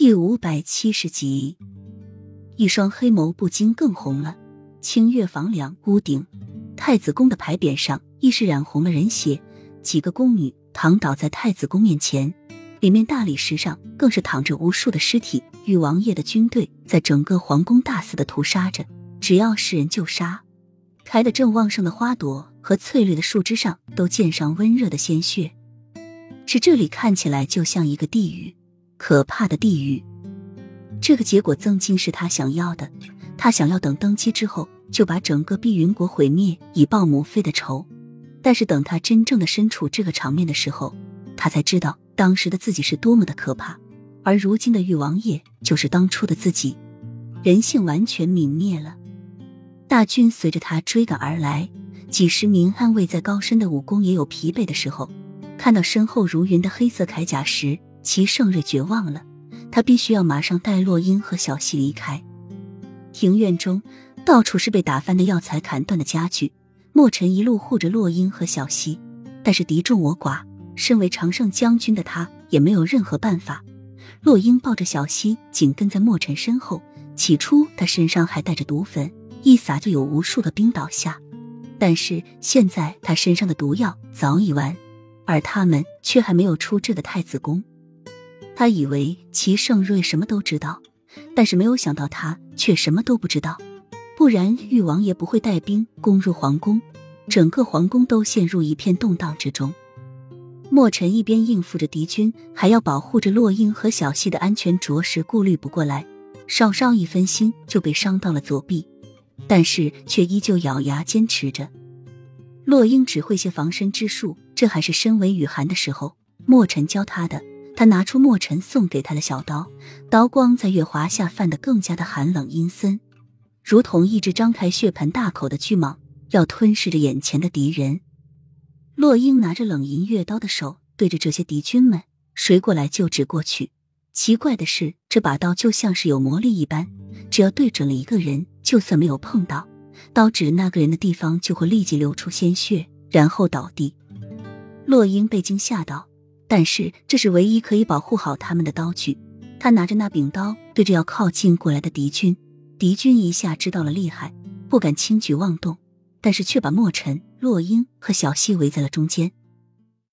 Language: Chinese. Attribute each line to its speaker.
Speaker 1: 第五百七十集，一双黑眸不禁更红了。清月房梁屋顶，太子宫的牌匾上亦是染红了人血。几个宫女躺倒在太子宫面前，里面大理石上更是躺着无数的尸体。与王爷的军队在整个皇宫大肆的屠杀着，只要是人就杀。开的正旺盛的花朵和翠绿的树枝上都溅上温热的鲜血，使这里看起来就像一个地狱。可怕的地狱，这个结果曾经是他想要的。他想要等登基之后就把整个碧云国毁灭，以报母妃的仇。但是等他真正的身处这个场面的时候，他才知道当时的自己是多么的可怕。而如今的玉王爷就是当初的自己，人性完全泯灭了。大军随着他追赶而来，几十名安卫在高深的武功也有疲惫的时候，看到身后如云的黑色铠甲时。齐盛瑞绝望了，他必须要马上带洛英和小溪离开。庭院中到处是被打翻的药材、砍断的家具。墨尘一路护着洛英和小溪，但是敌众我寡，身为常胜将军的他也没有任何办法。洛英抱着小溪紧跟在墨尘身后，起初他身上还带着毒粉，一撒就有无数的兵倒下。但是现在他身上的毒药早已完，而他们却还没有出这个太子宫。他以为齐盛瑞什么都知道，但是没有想到他却什么都不知道。不然玉王爷不会带兵攻入皇宫，整个皇宫都陷入一片动荡之中。墨尘一边应付着敌军，还要保护着洛英和小溪的安全，着实顾虑不过来。稍稍一分心就被伤到了左臂，但是却依旧咬牙坚持着。洛英只会些防身之术，这还是身为雨寒的时候，墨尘教他的。他拿出墨尘送给他的小刀，刀光在月华下泛得更加的寒冷阴森，如同一只张开血盆大口的巨蟒，要吞噬着眼前的敌人。洛英拿着冷银月刀的手对着这些敌军们谁过来就指过去。奇怪的是，这把刀就像是有魔力一般，只要对准了一个人，就算没有碰到，刀指那个人的地方就会立即流出鲜血，然后倒地。洛英被惊吓到。但是这是唯一可以保护好他们的刀具。他拿着那柄刀，对着要靠近过来的敌军。敌军一下知道了厉害，不敢轻举妄动，但是却把墨尘、洛英和小溪围在了中间。